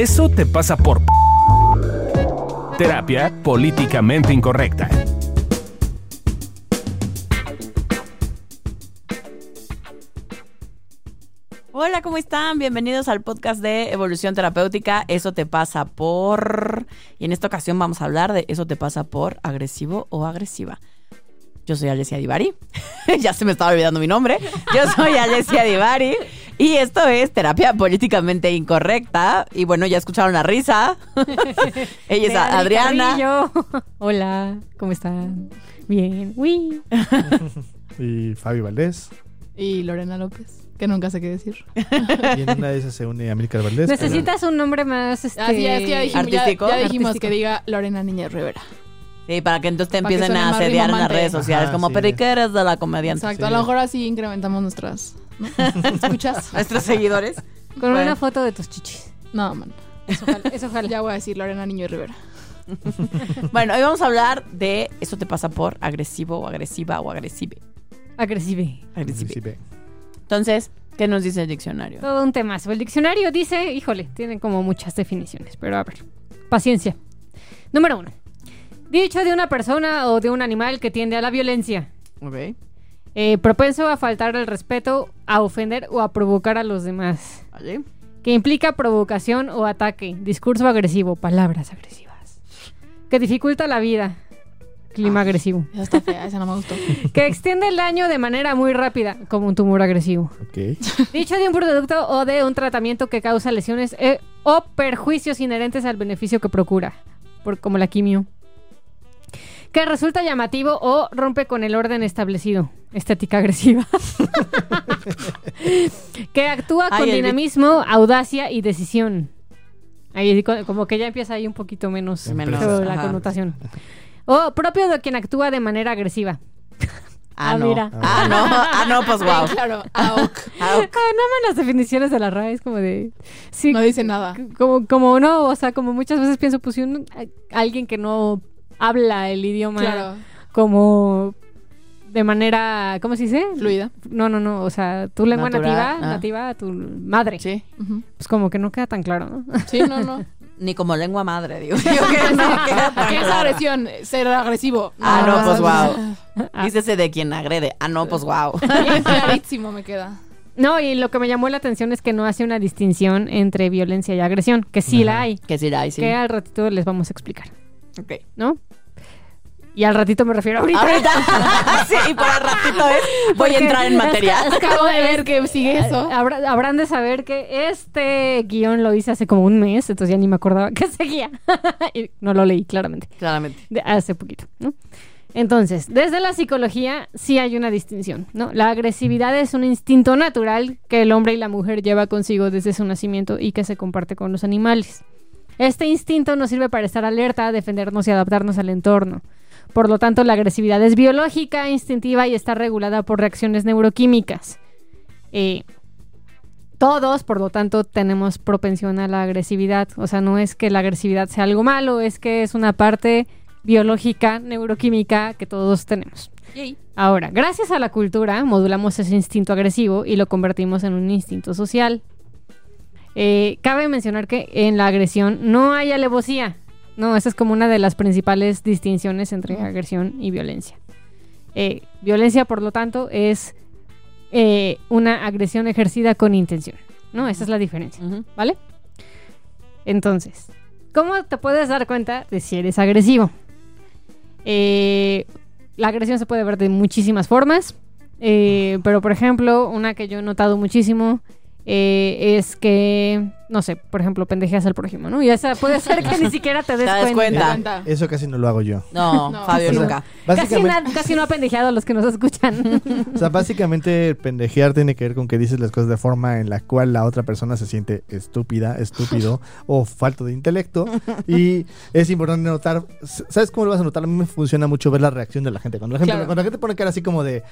Eso te pasa por... Terapia políticamente incorrecta. Hola, ¿cómo están? Bienvenidos al podcast de Evolución Terapéutica. Eso te pasa por... Y en esta ocasión vamos a hablar de eso te pasa por agresivo o agresiva. Yo soy Alessia Divari. ya se me estaba olvidando mi nombre. Yo soy Alessia Divari. Y esto es terapia políticamente incorrecta. Y bueno, ya escucharon la risa. Ella es Adriana. Carrillo. Hola, ¿cómo están? Bien. Uy. Y Fabio Valdés. Y Lorena López, que nunca sé qué decir. Y en una de esas se une Amílcar Valdés. Necesitas un nombre más este, Así es, que ya dijimos, Artístico. ya dijimos Artístico. que diga Lorena Niñez Rivera. Sí, para que entonces te empiecen a asediar en las redes sociales. Ajá, como, sí. pero ¿y qué eres de la comediante? Exacto, Sí. a lo mejor así incrementamos nuestras... ¿no? ¿Escuchas? Nuestros seguidores. Con Bueno. una foto de tus chichis. No, man. Eso ojalá. Eso ojalá. Ya voy a decir Lorena Niño Rivera. Bueno, hoy vamos a hablar de eso te pasa por agresivo o agresiva o agresive. Agresive. Agresive. Entonces, ¿qué nos dice el diccionario? Todo un temazo. El diccionario dice, híjole, tiene como muchas definiciones, pero a ver. Paciencia. Número uno. Dicho de una persona o de un animal que tiende a la violencia. Ok. Eh, propenso a faltar el respeto, a ofender o a provocar a los demás. ¿Vale? que implica provocación o ataque, discurso agresivo, palabras agresivas, que dificulta la vida, clima agresivo, Esa está fea, esa no me gustó. que extiende el daño de manera muy rápida, como un tumor agresivo, Ok. dicho de un producto o de un tratamiento que causa lesiones eh, o perjuicios inherentes al beneficio que procura, por, como la quimio. Que resulta llamativo o rompe con el orden establecido. Estética agresiva. que actúa Ay, con el dinamismo, audacia y decisión. Ahí co- como que ya empieza ahí un poquito menos, la ajá. connotación. O propio de quien actúa de manera agresiva. Ah, Ah, no. mira. Ah, no. Ah, no, pues wow. Claro, AUK. Ah. Ah, no las definiciones de la RAE, es como de... Sí, No dice nada. c- como, como no, o sea, como muchas veces pienso, pues si un- a- alguien que no habla el idioma Claro, como de manera, ¿cómo se dice? fluida. No, no, no, o sea, tu lengua Natural, nativa, ah. nativa, tu madre. Sí. Pues como que no queda tan claro, ¿no? Sí, no, no. Ni como lengua madre, digo. Yo que no queda tan ¿Qué es agresión? Ser agresivo. Ah, no, pues wow. wow. Dícese de quien agrede. Ah, no, pues wow. Clarísimo me queda. No, y lo que me llamó la atención es que no hace una distinción entre violencia y agresión, que sí la hay, Que sí, ahí sí. que al ratito les vamos a explicar, Ok. ¿no? Y al ratito me refiero ahorita. Ahorita. sí, y por el ratito es. Voy a entrar en materia. Acabo de ver que sigue eso. Habrá- habrán de saber que este guion lo hice hace como un mes, entonces ya ni me acordaba que seguía. y no lo leí claramente. Claramente. de hace poquito, ¿no? Entonces, desde la psicología sí hay una distinción, ¿no? La agresividad es un instinto natural que el hombre y la mujer lleva consigo desde su nacimiento y que se comparte con los animales. Este instinto nos sirve para estar alerta, defendernos y adaptarnos al entorno. Por lo tanto, la agresividad es biológica, instintiva y está regulada por reacciones neuroquímicas. Eh, todos, por lo tanto, tenemos propensión a la agresividad. O sea, no es que la agresividad sea algo malo, es que es una parte biológica, neuroquímica que todos tenemos. Ahora, gracias a la cultura, modulamos ese instinto agresivo y lo convertimos en un instinto social. Eh, cabe mencionar que en la agresión no hay alevosía. No, esa es como una de las principales distinciones entre agresión y violencia. Eh, violencia, por lo tanto, es eh, una agresión ejercida con intención. ¿No? Esa es la diferencia. ¿Vale? Entonces, ¿cómo te puedes dar cuenta de si eres agresivo? Eh, la agresión se puede ver de muchísimas formas, eh, pero por ejemplo, una que yo he notado muchísimo eh, es que, no sé, por ejemplo, pendejeas al prójimo, ¿no? Y esa puede ser que ni siquiera te des Te das cuenta. Eso casi no lo hago yo. No, No, Fabio nunca. Casi, Básicamente, na- casi no ha pendejeado a los que nos escuchan. o sea, básicamente pendejear tiene que ver con que dices las cosas de forma en la cual la otra persona se siente estúpida, estúpido o falto de intelecto. Y es importante notar, ¿sabes cómo lo vas a notar? A mí me funciona mucho ver la reacción de la gente. Cuando la gente, Claro. cuando la gente pone cara así como de,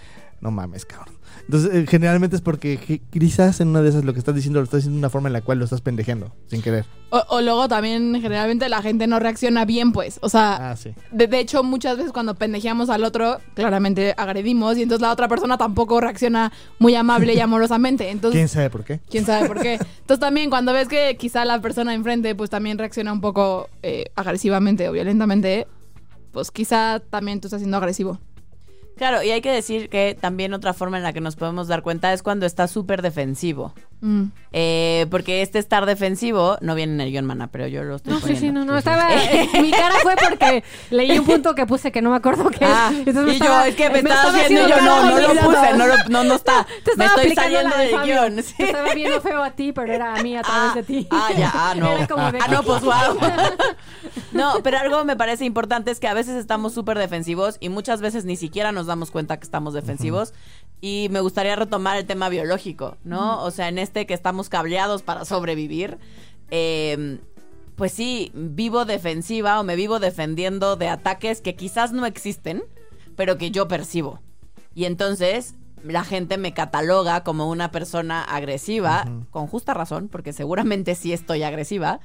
no mames, cabrón. Entonces, eh, generalmente es porque quizás en una de esas lo que estás diciendo lo estás diciendo de una forma en la cual lo estás pendejeando, sin querer. O, o luego también generalmente la gente no reacciona bien, pues. O sea, Ah, sí. de, de hecho muchas veces cuando pendejeamos al otro, claramente agredimos y entonces la otra persona tampoco reacciona muy amable y amorosamente. Entonces, ¿Quién sabe por qué? quién sabe por qué. Entonces también cuando ves que quizá la persona enfrente pues también reacciona un poco eh, agresivamente o violentamente, pues quizá también tú estás siendo agresivo. Claro, y hay que decir que también otra forma en la que nos podemos dar cuenta es cuando está súper defensivo. Mm. Eh, porque este estar defensivo no viene en el guion, mana, pero yo lo estoy No, sí, sí, poniendo. no, no, estaba... eh, mi cara fue porque leí un punto que puse que no me acuerdo qué Ah, me y estaba- yo, es que me, me estaba haciendo yo, no, no lo de puse, no, lo- no, no está. Te Me estoy saliendo de del Fabio. guion. sí. Te estaba viendo feo a ti, pero era a mí a través Ah, de ti. ah, ya, ah, no. Era como de Ah, no, pues wow. No, pero algo me parece importante es que a veces estamos súper defensivos y muchas veces ni siquiera nos damos cuenta que estamos defensivos. Y me gustaría retomar el tema biológico, ¿no? O sea, en este que estamos cableados para sobrevivir. eh, pues sí, vivo defensiva o me vivo defendiendo de ataques que quizás no existen, pero que yo percibo. Y entonces la gente me cataloga como una persona agresiva, con justa razón, porque seguramente sí estoy agresiva,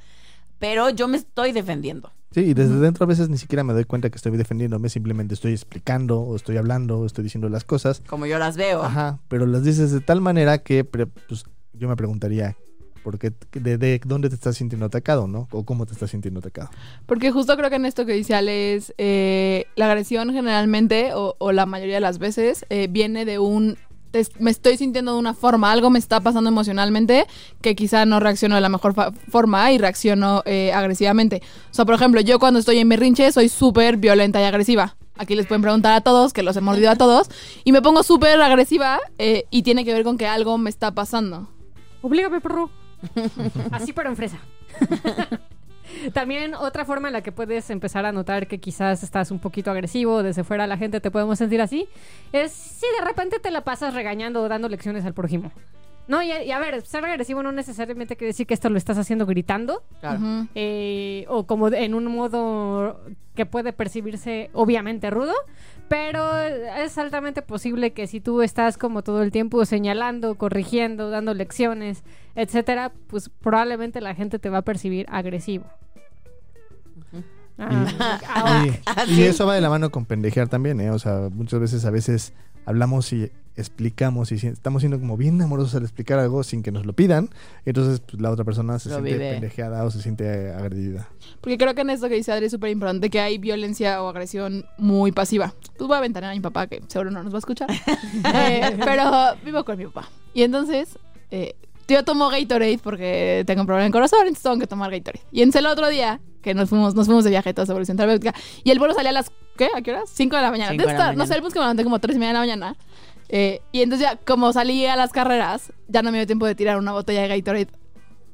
pero yo me estoy defendiendo. Sí, y desde dentro a veces ni siquiera me doy cuenta que estoy defendiéndome, simplemente estoy explicando, o estoy hablando, o estoy diciendo las cosas. Como yo las veo. Ajá, pero las dices de tal manera que pues, yo me preguntaría, ¿por qué, de, de dónde te estás sintiendo atacado, no? O cómo te estás sintiendo atacado. Porque justo creo que en esto que dice Ale es eh, la agresión generalmente o, o la mayoría de las veces eh, viene de un te- me estoy sintiendo de una forma, algo me está pasando emocionalmente que quizá no reacciono de la mejor forma y reacciono eh, agresivamente. O sea, por ejemplo, yo cuando estoy en berrinche soy súper violenta y agresiva. Aquí les pueden preguntar a todos, que los he mordido a todos, y me pongo súper agresiva eh, y tiene que ver con que algo me está pasando. Oblígame, perro. Así pero en fresa. También otra forma en la que puedes empezar a notar que quizás estás un poquito agresivo, desde fuera la gente te podemos sentir así, es si de repente te la pasas regañando o dando lecciones al prójimo. No, y, y a ver, ser agresivo no necesariamente quiere decir que esto lo estás haciendo gritando, Claro. Eh, o como de- en un modo que puede percibirse obviamente rudo, pero es altamente posible que si tú estás como todo el tiempo señalando, corrigiendo, dando lecciones, etcétera, pues probablemente la gente te va a percibir agresivo. Ah, ah, Y, Ah, y sí. eso va de la mano con pendejear también, ¿eh? O sea, muchas veces a veces hablamos y explicamos y estamos siendo como bien amorosos al explicar algo sin que nos lo pidan, entonces pues, la otra persona se Lo siente vive. pendejeada o se siente agredida. Porque creo que en esto que dice Adri es súper importante que hay violencia o agresión muy pasiva. Pues voy a ventanear a mi papá, que seguro no nos va a escuchar. Eh, pero vivo con mi papá. Y entonces, eh, yo tomo Gatorade porque tengo un problema en el corazón, entonces tengo que tomar Gatorade. Y entonces el otro día, que nos fuimos, nos fuimos de viaje todos a Evolución Terapéutica, y el vuelo salía a las, ¿qué? ¿A qué horas? 5 de la mañana. De la Entonces, no sé, el bus que me levanté como 3 y media de la mañana. Eh, y entonces ya, como salí a las carreras, ya no me dio tiempo de tirar una botella de Gatorade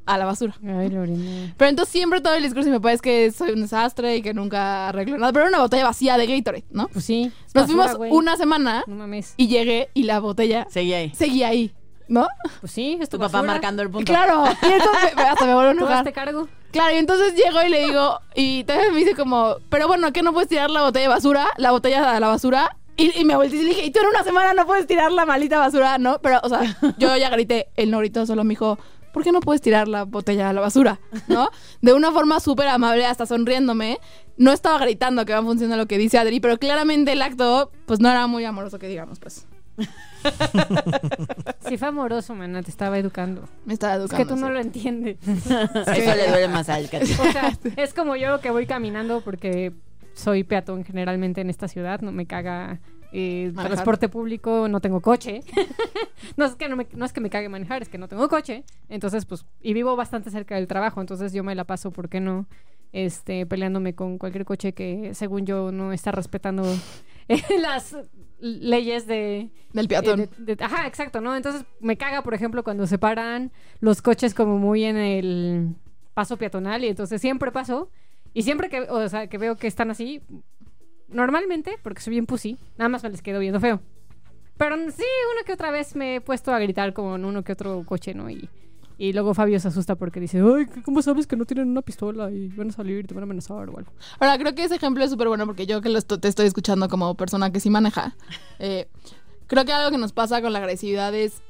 a la basura. Ay, Lorena. Pero entonces siempre todo el discurso de mi papá es que soy un desastre y que nunca arreglo nada. Pero era una botella vacía de Gatorade, ¿no? Pues sí. Nos basura, fuimos una semana No mames. y llegué y la botella Seguí ahí. seguía ahí, ¿no? Pues sí, es tu, Tu papá marcando el punto. Claro. Y entonces me- hasta me vuelvo a enojar. hazte cargo. Claro, y entonces llego y le digo, y también me dice como, pero bueno, ¿qué no puedes tirar la botella de basura? La botella a la basura. Y, y me volteé y le dije, y tú en una semana no puedes tirar la maldita basura, ¿no? Pero, o sea, yo ya grité, él no gritó, solo me dijo, ¿por qué no puedes tirar la botella a la basura? ¿No? De una forma súper amable, hasta sonriéndome. No estaba gritando que va funcionando lo que dice Adri, pero claramente el acto, pues no era muy amoroso que digamos, pues. Sí fue amoroso, mana, te estaba educando. Me estaba Es educando. que tú no sí. lo entiendes. Eso le duele más al Cachi. O sea, es como yo que voy caminando porque soy peatón generalmente en esta ciudad, no me caga eh, Manejar. transporte público, no tengo coche. no, es que no, me- no es que me cague manejar, es que no tengo coche. Entonces, pues, y vivo bastante cerca del trabajo, entonces yo me la paso, ¿por qué no? Este, peleándome con cualquier coche que, según yo, no está respetando eh, las leyes de, Del peatón. eh, de- de- ajá, exacto, ¿no? Entonces me caga, por ejemplo, cuando se paran los coches como muy en el paso peatonal y entonces siempre paso y siempre que, o sea, que veo que están así, normalmente, porque soy bien pussy, nada más me les quedo viendo feo. Pero sí, una que otra vez me he puesto a gritar con uno que otro coche, ¿no? Y, y luego Fabio se asusta porque dice, ay, ¿cómo sabes que no tienen una pistola y van a salir y te van a amenazar o algo? Ahora, creo que ese ejemplo es súper bueno porque yo que lo te estoy escuchando como persona que sí maneja, eh, creo que algo que nos pasa con la agresividad es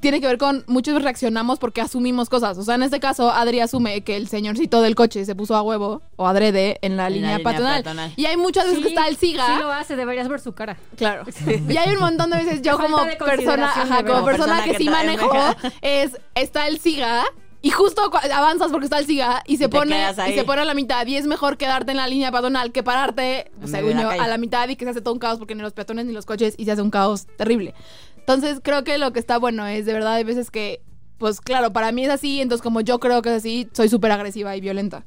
tiene que ver con muchos reaccionamos porque asumimos cosas. O sea, en este caso, Adri asume que el señorcito del coche se puso a huevo o adrede en la En la línea, línea peatonal. peatonal. Y hay muchas veces que está el siga. Sí lo hace, deberías ver su cara. Claro. Y hay un montón de veces yo como persona, ajá, como persona Persona que, que sí manejo, es está el siga y justo avanzas porque está el siga y se Y pone y se pone a la mitad y es mejor quedarte en la línea peatonal que pararte, según yo, la a la mitad y que se hace todo un caos porque ni los peatones ni los coches y se hace un caos terrible. Entonces, creo que lo que está bueno es de verdad hay veces que pues claro, para mí es así, entonces como yo creo que es así, soy súper agresiva y violenta.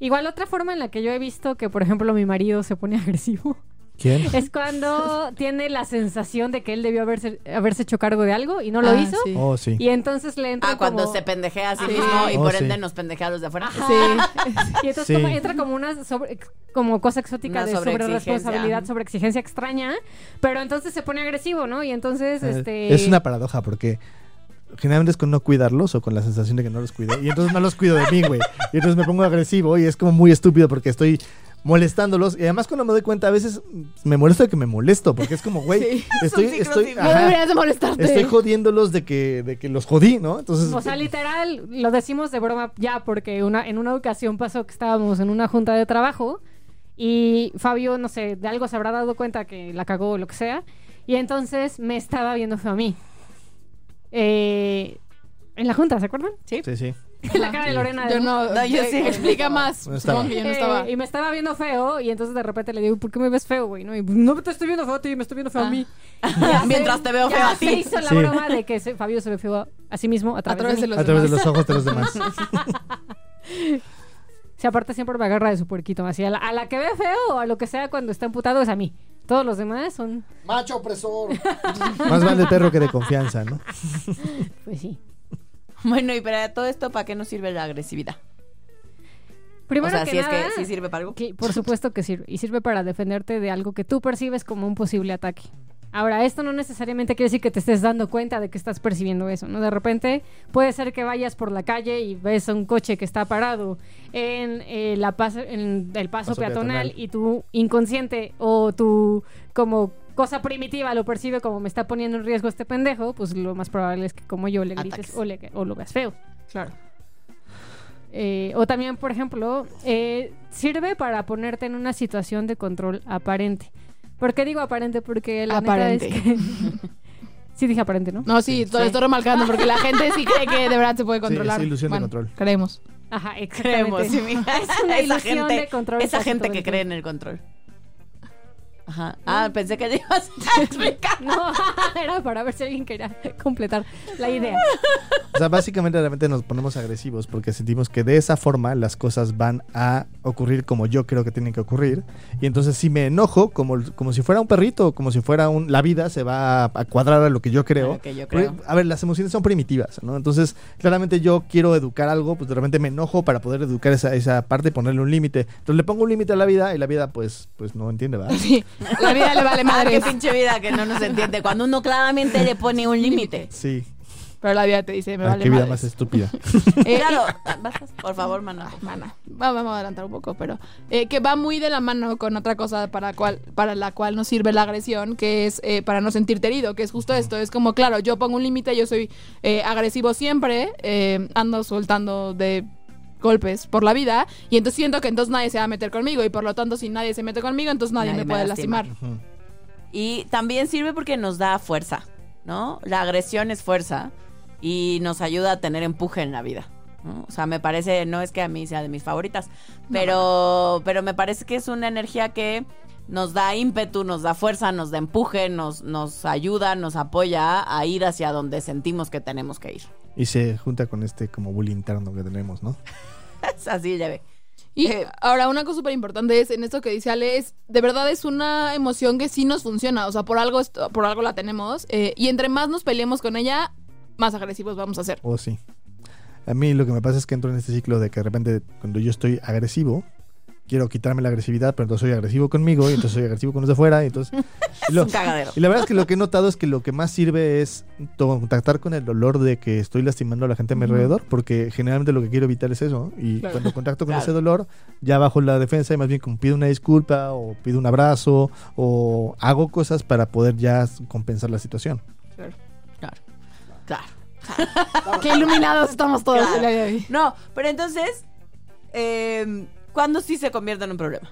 Igual otra forma en la que yo he visto que, por ejemplo, mi marido se pone agresivo ¿Quién? es cuando tiene la sensación de que él debió haberse, haberse hecho cargo de algo y no lo Ah, hizo. sí. Oh, sí. Y entonces le entra Ah, cuando como- se pendejea a sí Sí. mismo y Oh, por sí. ende nos pendejea a los de afuera. Ajá. Sí. Y entonces Sí. como entra como una sobre- como cosa exótica Una de sobre responsabilidad, sobre exigencia extraña, pero entonces se pone agresivo, ¿no? Y entonces Eh, este Es una paradoja porque generalmente es con no cuidarlos o con la sensación de que no los cuido. Y entonces no los cuido de mí, güey. Y entonces me pongo agresivo y es como muy estúpido porque estoy molestándolos. Y además cuando me doy cuenta, a veces me molesto de que me molesto porque es como, güey, Sí. estoy, estoy, sin- No ajá, deberías de molestarte. estoy jodiéndolos de que, de que los jodí, ¿no? Entonces, O sea, literal, lo decimos de broma ya, porque una, en una ocasión pasó que estábamos en una junta de trabajo y Fabio, no sé, de algo se habrá dado cuenta que la cagó o lo que sea, y entonces me estaba viendo feo a mí. Eh, en la junta, ¿se acuerdan? Sí. sí, sí. la cara de Lorena. de Yo no, No, yo sí. Explica más. No estaba. Supongo que yo no Eh, y me estaba viendo feo y entonces de repente le digo, ¿por qué me ves feo, güey? No, y, no te estoy viendo feo a ti, me estoy viendo feo a mí. Ya Mientras se- te veo feo a se ti. hizo la Sí. broma de que se- Fabio se ve feo a, a sí mismo a través, través de, de mí. los A través de demás. los ojos de los demás. Si aparte siempre me agarra de su puerquito, así a la, a la que ve feo o a lo que sea cuando está emputado es a mí. Todos los demás son, Macho opresor. Más vale perro que de confianza, ¿no? pues sí. Bueno, y para todo esto, ¿para qué nos sirve la agresividad? Primero o sea, que si nada, es que sí sirve para algo. que por supuesto que sirve. Y sirve para defenderte de algo que tú percibes como un posible ataque. Ahora, esto no necesariamente quiere decir que te estés dando cuenta de que estás percibiendo eso, ¿no? De repente puede ser que vayas por la calle y ves a un coche que está parado en, eh, la paso, en el paso, Paso peatonal, peatonal. y tu inconsciente o tu como cosa primitiva lo percibe como me está poniendo en riesgo este pendejo, pues lo más probable es que como yo le grites o, le- o lo veas feo. Claro. Eh, o también, por ejemplo, eh, sirve para ponerte en una situación de control aparente. ¿Por qué digo aparente? Porque la Aparente. neta es que... sí dije aparente, ¿no? No, sí, te lo estoy remarcando porque la gente sí cree que de verdad se puede Sí, controlar. es ilusión de control. Creemos. Ajá, Creemos, exactamente. sí, mija. Es una esa ilusión gente, de control esa gente todo que cree en el control. Ajá. Ah, pensé que ibas a explicar. No, era para ver si alguien quería completar la idea. O sea, básicamente realmente nos ponemos agresivos porque sentimos que de esa forma las cosas van a ocurrir como yo creo que tienen que ocurrir. Y entonces si me enojo, como, como si fuera un perrito, como si fuera un... La vida se va a, a cuadrar a lo que yo creo. Lo que yo Porque, creo. a ver, las emociones son primitivas, ¿no? Entonces, claramente yo quiero educar algo, pues de repente me enojo para poder educar esa, esa parte y ponerle un límite. Entonces le pongo un límite a la vida y la vida pues, pues no entiende, ¿verdad? Sí, la vida le vale Ah, madre. qué pinche vida que no nos entiende. Cuando uno claramente le pone un límite. Sí. Pero la vida te dice, me Ah, vale qué vida madres. más estúpida. Eh, Claro, vas, por favor, mano. Ay, mana. Va- Vamos a adelantar un poco, pero eh, que va muy de la mano con otra cosa para, cual, para la cual nos sirve la agresión, que es eh, para no sentirte herido, que es justo esto. Es como, claro, yo pongo un límite, yo soy eh, agresivo siempre, eh, ando soltando de golpes por la vida y entonces siento que entonces nadie se va a meter conmigo y por lo tanto si nadie se mete conmigo entonces nadie, Nadie me me puede lastima. lastimar. Y también sirve porque nos da fuerza, ¿no? La agresión es fuerza y nos ayuda a tener empuje en la vida. ¿no? O sea, me parece, no es que a mí sea de mis favoritas, pero, pero me parece que es una energía que nos da ímpetu, nos da fuerza, nos da empuje, nos, nos ayuda, nos apoya a ir hacia donde sentimos que tenemos que ir. Y se junta con este como bullying interno que tenemos, ¿no? Es así, ya ve. Y Eh, ahora una cosa súper importante es en esto que dice Ale, es de verdad es una emoción que sí nos funciona, o sea, por algo, esto- por algo la tenemos eh, y entre más nos peleemos con ella, más agresivos vamos a ser. O sí. A mí lo que me pasa es que entro en este ciclo de que de repente cuando yo estoy agresivo, quiero quitarme la agresividad, pero entonces soy agresivo conmigo y entonces soy agresivo con los de fuera y entonces... y lo- un cagadero. y la verdad es que lo que he notado es que lo que más sirve es to- contactar con el dolor de que estoy lastimando a la gente a mi alrededor, porque generalmente lo que quiero evitar es eso. Y Claro. cuando contacto con Claro. ese dolor, ya bajo la defensa y más bien como pido una disculpa o pido un abrazo o hago cosas para poder ya compensar la situación. Claro. Qué iluminados estamos todos Claro. el día de hoy. No, pero entonces, eh, ¿cuándo sí se convierte en un problema?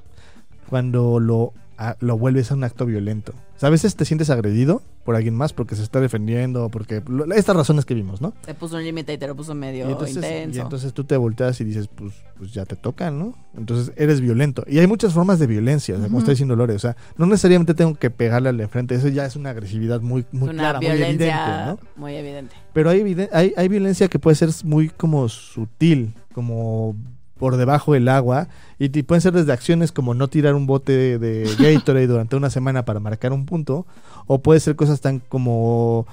Cuando lo, a- lo vuelves a un acto violento. O sea, a veces te sientes agredido por alguien más porque se está defendiendo, porque lo- estas razones que vimos, ¿no? Te puso un límite y te lo puso Y medio entonces, intenso. y entonces tú te volteas y dices, pues, pues ya te toca, ¿no? Entonces eres violento. Y hay muchas formas de violencia, o sea, como está diciendo Lore. O sea, no necesariamente tengo que pegarle al de frente. Eso ya es una agresividad muy, muy una clara, muy violencia evidente, ¿no? muy evidente. Pero hay, hay violencia que puede ser muy como sutil, como por debajo del agua. Y pueden ser desde acciones como no tirar un bote de Gatorade durante una semana para marcar un punto. O puede ser cosas tan como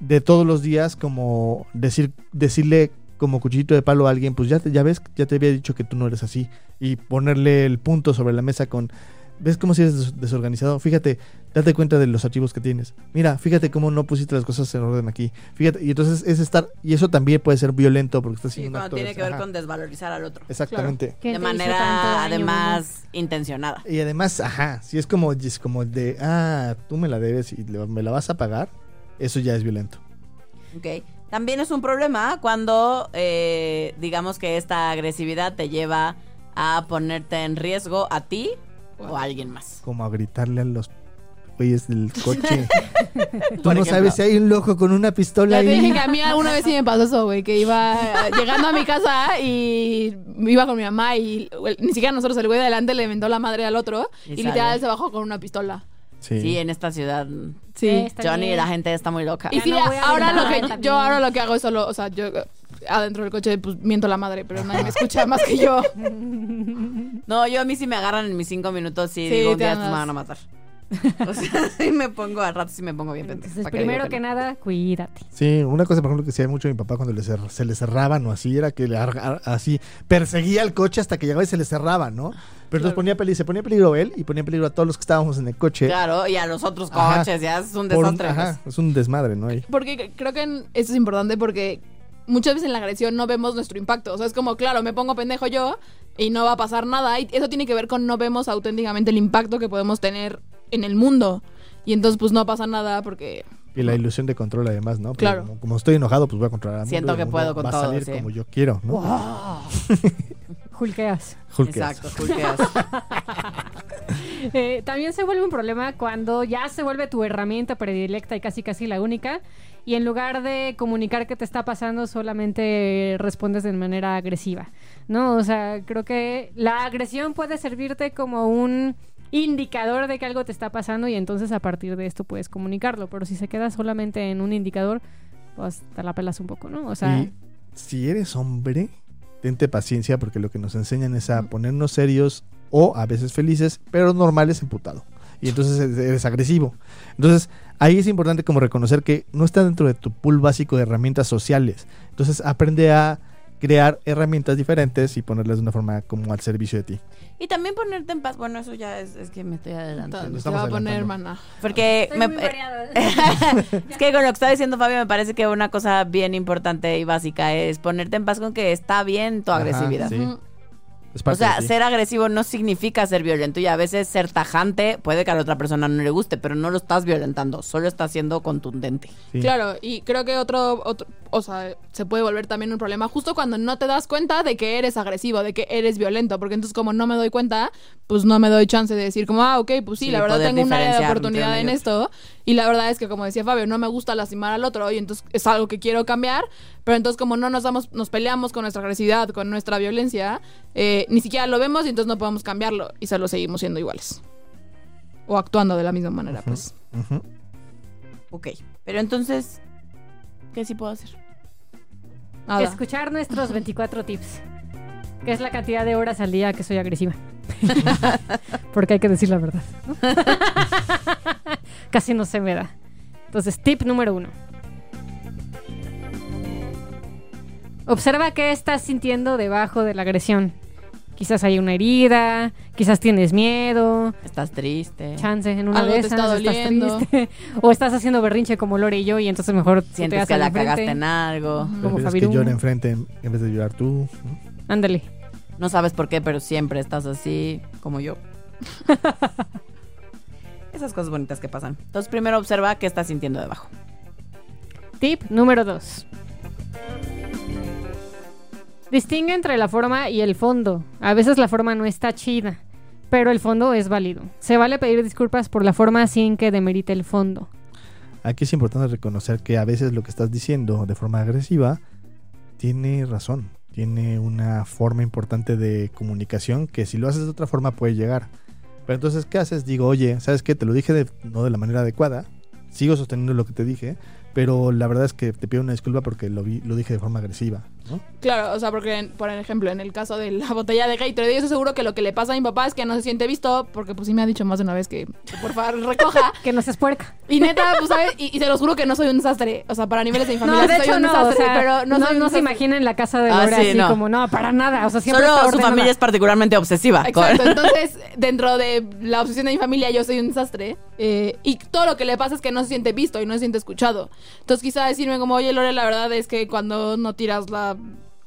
de todos los días, como decir, decirle como cuchillito de palo a alguien, pues ya, te, ya ves, ya te había dicho que tú no eres así. Y ponerle el punto sobre la mesa con... ¿Ves cómo si eres des- desorganizado? Fíjate, date cuenta de los archivos que tienes. Mira, fíjate cómo no pusiste las cosas en orden aquí. Fíjate, y entonces es estar, y eso también puede ser violento porque estás Sí, haciendo un cuando acto tiene que ver ajá, con desvalorizar al otro. Exactamente. ¿Quién De manera, además, intencionada. Y además, ajá, si es como, es como de, ah, tú me la debes y le- me la vas a pagar, eso ya es violento. Ok. También es un problema cuando, eh, digamos que esta agresividad te lleva a ponerte en riesgo a ti o a alguien más. Como a gritarle a los güeyes del coche. tú no sabes si hay un loco con una pistola Ya te ahí. dije que a mí alguna vez sí me pasó eso, güey, que iba eh, llegando a mi casa y iba con mi mamá y ni siquiera nosotros, el güey de adelante le inventó la madre al otro Y literal se bajó con una pistola. Sí. Sí, en esta ciudad, Sí. Johnny, bien. la gente está muy loca. Y sí, no ahora lo que yo ahora lo que hago es solo, o sea, yo adentro del coche pues miento la madre, pero nadie me escucha más que yo. No, yo a mí si me agarran en mis cinco minutos y Sí, digo un te día estos me van a matar. O sea, sí me pongo, al rato sí me pongo bien pendeja. Entonces, ¿para qué digo primero que nada, cuídate. Sí, una cosa, por ejemplo, que hacía mucho mi papá cuando le cer- se le cerraban o así, era que le así perseguía el coche hasta que llegaba y se le cerraba, ¿no? Pero entonces ponía peli se ponía en peligro él y ponía en peligro a todos los que estábamos en el coche. Claro, y a los otros Ajá. coches, ya es un desastre. ajá, pues. es un desmadre, ¿no? Ahí. Porque creo que eso es importante porque muchas veces en la agresión no vemos nuestro impacto. O sea, es como, claro, me pongo pendejo yo y no va a pasar nada. Y eso tiene que ver con no vemos auténticamente el impacto que podemos tener en el mundo. Y entonces, pues no pasa nada porque. Y la ilusión de control además, ¿no? Porque Claro. Como, como estoy enojado, pues voy a controlar mundo Siento el que mundo puedo con va todo, a salir sí. como yo quiero, ¿no? Julqueas. Hulkeas. Exacto, Hulkeas. Eh, también se vuelve un problema cuando ya se vuelve tu herramienta predilecta y casi casi la única. Y en lugar de comunicar qué te está pasando, solamente respondes de manera agresiva. ¿No? O sea, creo que la agresión puede servirte como un indicador de que algo te está pasando y entonces a partir de esto puedes comunicarlo. Pero si se queda solamente en un indicador, pues te la pelas un poco, ¿no? O sea, Y si eres hombre, tente paciencia porque lo que nos enseñan es a ponernos serios o a veces felices, pero normales emputado. Y entonces eres- agresivo. Entonces, ahí es importante como reconocer que no está dentro de tu pool básico de herramientas sociales. Entonces, aprende a crear herramientas diferentes y ponerlas de una forma como al servicio de ti. Y también ponerte en paz. Bueno, eso ya es, es que me estoy adelantando. Se va a poner, hermana. Porque estoy me- es que con lo que está diciendo Fabio me parece que una cosa bien importante y básica es ponerte en paz con que está bien tu Ajá, agresividad. sí. O sea, ser agresivo no significa ser violento y a veces ser tajante puede que a la otra persona no le guste, pero no lo estás violentando, solo estás siendo contundente. Sí. Claro, y creo que otro, otro, o sea, se puede volver también un problema justo cuando no te das cuenta de que eres agresivo, de que eres violento, porque entonces como no me doy cuenta, pues no me doy chance de decir como, ah, ok, pues sí, Sí, la verdad tengo un área de oportunidad en esto, y la verdad es que como decía Fabio, no me gusta lastimar al otro, y entonces es algo que quiero cambiar, pero entonces como no nos damos, nos peleamos con nuestra agresividad, con nuestra violencia, eh, ni siquiera lo vemos y entonces no podemos cambiarlo, y solo seguimos siendo iguales. O actuando de la misma manera, pues. Ujú. Ok, pero entonces, ¿qué sí puedo hacer? Nada. Escuchar nuestros 24 tips. Que es la cantidad de horas al día que soy agresiva. Porque hay que decir la verdad. ¿no? Casi no se me da. Entonces, tip número uno. Observa qué estás sintiendo debajo de la agresión. Quizás hay una herida, quizás tienes miedo, Estás triste, chance en una Algo de te esas estás triste o estás haciendo berrinche como Lore y yo y entonces mejor te sientes que la cagaste en algo, Como que llore enfrente en vez de llorar tú. Ándale. no sabes por qué, pero siempre estás así como yo. Esas cosas bonitas que pasan. Entonces primero observa qué estás sintiendo debajo. Tip número dos. Distingue entre la forma y el fondo. A veces la forma no está chida, pero el fondo es válido. Se vale pedir disculpas por la forma sin que demerite el fondo. Aquí es importante reconocer que a veces lo que estás diciendo de forma agresiva tiene razón. Tiene una forma importante de comunicación que si lo haces de otra forma puede llegar. Pero entonces, ¿qué haces? Digo, oye, ¿sabes qué? Te lo dije de- no de la manera adecuada. Sigo sosteniendo lo que te dije. Pero la verdad es que te pido una disculpa porque lo, vi- lo dije de forma agresiva. ¿No? Claro, o sea, porque, en- por ejemplo, en el caso de la botella de Gatorade, yo seguro que lo que le pasa a mi papá es que no se siente visto, porque pues sí me ha dicho más de una vez que, que por favor recoja. Que no seas puerca. Y neta, pues, ¿sabes? Y, y se los juro que no soy un desastre. O sea, para niveles de mi familia No, de soy hecho un no, o desastre, sea, pero no, no, soy un no se desastre. imaginen la casa de Ah, Lore sí, así no. como, no, para nada. O sea, siempre Solo está su familia es particularmente obsesiva. Exacto, entonces dentro de la obsesión de mi familia yo soy un desastre eh, y todo lo que le pasa es que no se siente visto y no se siente escuchado. Entonces quizá decirme como, oye Lore, la verdad es que cuando no tiras la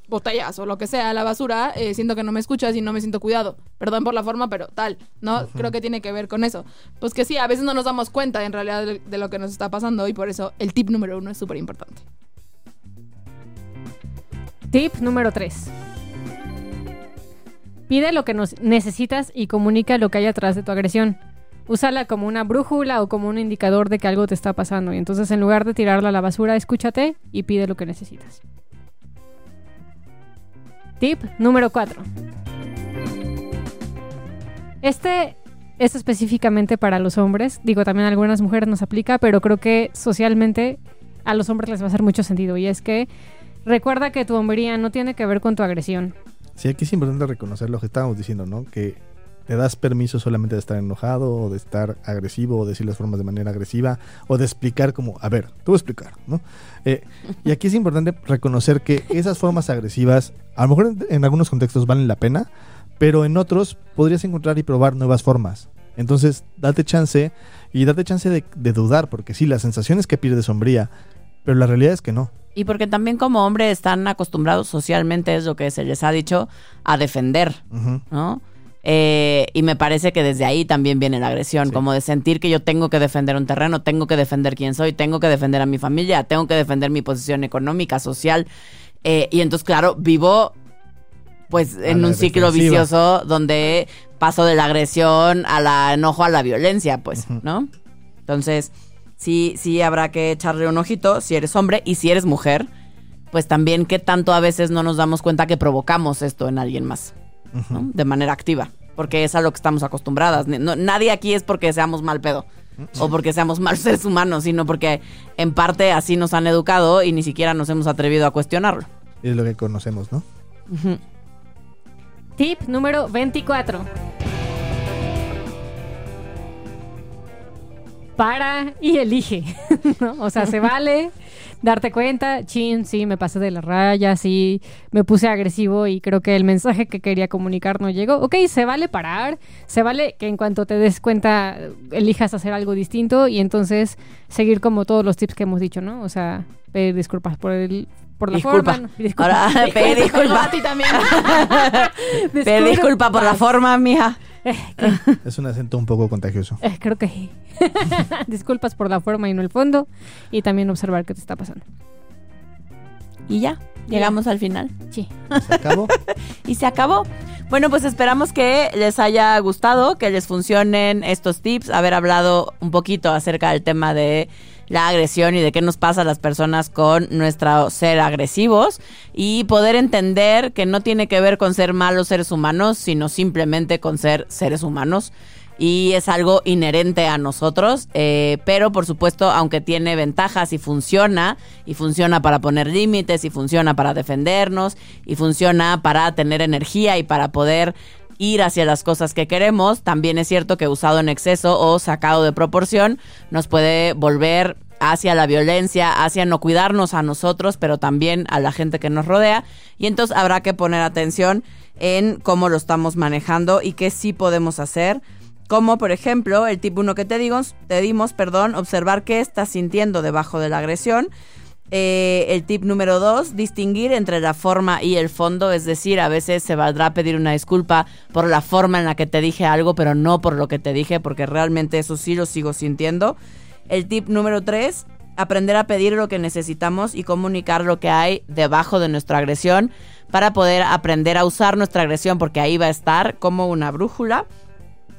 botellas o lo que sea a la basura, eh, siento que no me escuchas y no me siento cuidado. Perdón por la forma, pero tal, ¿no? Creo que tiene que ver con eso. Pues que sí, a veces no nos damos cuenta en realidad de, de lo que nos está pasando y por eso el tip número uno es súper importante. Tip número 3. Pide lo que nos necesitas y comunica lo que hay atrás de tu agresión. Úsala como una brújula o como un indicador de que algo te está pasando. Y entonces, en lugar de tirarla a la basura, escúchate y pide lo que necesitas. Tip número 4. Este es específicamente para los hombres. Digo, también a algunas mujeres nos aplica, pero creo que socialmente a los hombres les va a hacer mucho sentido. Y es que recuerda que tu hombría no tiene que ver con tu agresión. Sí, aquí es importante reconocer lo que estábamos diciendo, ¿no? Que te das permiso solamente de estar enojado o de estar agresivo o decir las formas de manera agresiva o de explicar como, a ver, te voy a explicar, ¿no? Eh, y aquí es importante reconocer que esas formas agresivas, a lo mejor en, en algunos contextos valen la pena, pero en otros podrías encontrar y probar nuevas formas. Entonces, date chance y date chance de, de dudar, porque sí, la sensación es que pierdes sombría, pero la realidad es que no. Y porque también como hombre están acostumbrados socialmente, es lo que se les ha dicho, a defender. ¿no? Eh, y me parece que desde ahí también viene la agresión, Sí. como de sentir que yo tengo que defender un terreno, tengo que defender quién soy, tengo que defender a mi familia, tengo que defender mi posición económica, social. Eh, y entonces, claro, vivo pues en un ciclo defensiva. vicioso donde paso de la agresión a la enojo a la violencia, pues. ¿no? Entonces, sí, sí habrá que echarle un ojito si eres hombre y si eres mujer, pues también qué tanto a veces no nos damos cuenta que provocamos esto en alguien más, De manera activa, porque es a lo que estamos acostumbradas. No- nadie aquí es porque seamos mal pedo o porque seamos malos seres humanos, sino porque en parte así nos han educado y ni siquiera nos hemos atrevido a cuestionarlo. Es lo que conocemos, ¿no? Tip número 24. Para y elige. ¿no? O sea, se vale darte cuenta, chin, sí, me pasé de la raya, sí, me puse agresivo y creo que el mensaje que quería comunicar no llegó. Ok, se vale parar, se vale que en cuanto te des cuenta elijas hacer algo distinto y entonces seguir como todos los tips que hemos dicho, ¿no? O sea, pedir disculpas por el... Por la Disculpa. forma. Disculpa. Ahora, disculpa. A ti también. Pedí disculpa por la forma, mija. Es un acento un poco contagioso. Eh, creo que sí. Disculpas por la forma y no el fondo. Y también observar qué te está pasando. Y ya, llegamos al final. Sí. ¿Se acabó? Y se acabó. Bueno, pues esperamos que les haya gustado, que les funcionen estos tips, haber hablado un poquito acerca del tema de la agresión y de qué nos pasa a las personas con nuestro ser agresivos y poder entender que no tiene que ver con ser malos seres humanos, sino simplemente con ser seres humanos. Y es algo inherente a nosotros, eh, pero por supuesto, aunque tiene ventajas y funciona, y funciona para poner límites, y funciona para defendernos, y funciona para tener energía y para poder ir hacia las cosas que queremos, también es cierto que usado en exceso o sacado de proporción nos puede volver hacia la violencia, hacia no cuidarnos a nosotros, pero también a la gente que nos rodea. Y entonces habrá que poner atención en cómo lo estamos manejando y qué sí podemos hacer. Como por ejemplo, el tip 1 que te, digo, te dimos, perdón, observar qué estás sintiendo debajo de la agresión. Eh, el tip número dos, distinguir entre la forma y el fondo, es decir, a veces se valdrá pedir una disculpa por la forma en la que te dije algo, pero no por lo que te dije, porque realmente eso sí lo sigo sintiendo. El tip número tres, aprender a pedir lo que necesitamos y comunicar lo que hay debajo de nuestra agresión para poder aprender a usar nuestra agresión porque ahí va a estar como una brújula.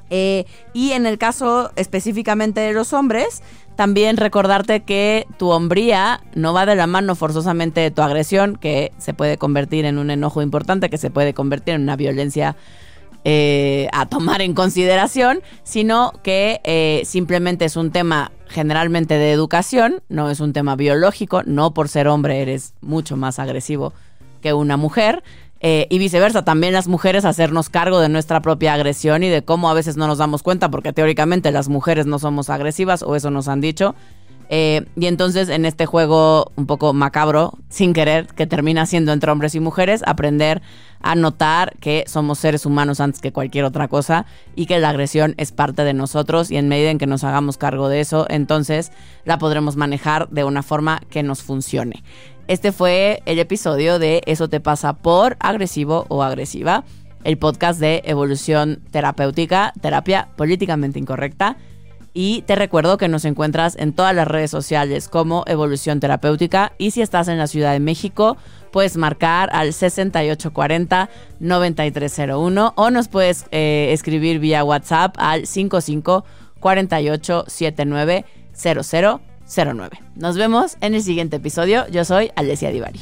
Eh, y en el caso específicamente de los hombres, también recordarte que tu hombría no va de la mano forzosamente de tu agresión, que se puede convertir en un enojo importante, que se puede convertir en una violencia eh, a tomar en consideración, sino que eh, simplemente es un tema generalmente de educación, no es un tema biológico, no por ser hombre eres mucho más agresivo que una mujer. Eh, y viceversa, también las mujeres hacernos cargo de nuestra propia agresión y de cómo a veces no nos damos cuenta, porque teóricamente las mujeres no somos agresivas, o eso nos han dicho. Eh, y entonces en este juego un poco macabro, sin querer, que termina siendo entre hombres y mujeres, aprender a notar que somos seres humanos antes que cualquier otra cosa y que la agresión es parte de nosotros y en medida en que nos hagamos cargo de eso, entonces la podremos manejar de una forma que nos funcione. Este fue el episodio de Eso te pasa por agresivo o agresiva, el podcast de evolución terapéutica, terapia políticamente incorrecta. Y te recuerdo que nos encuentras en todas las redes sociales como Evolución Terapéutica. Y si estás en la Ciudad de México, puedes marcar al 6840-9301 o nos puedes eh, escribir vía WhatsApp al 09. Nos vemos en el siguiente episodio. Yo soy Alessia Divari.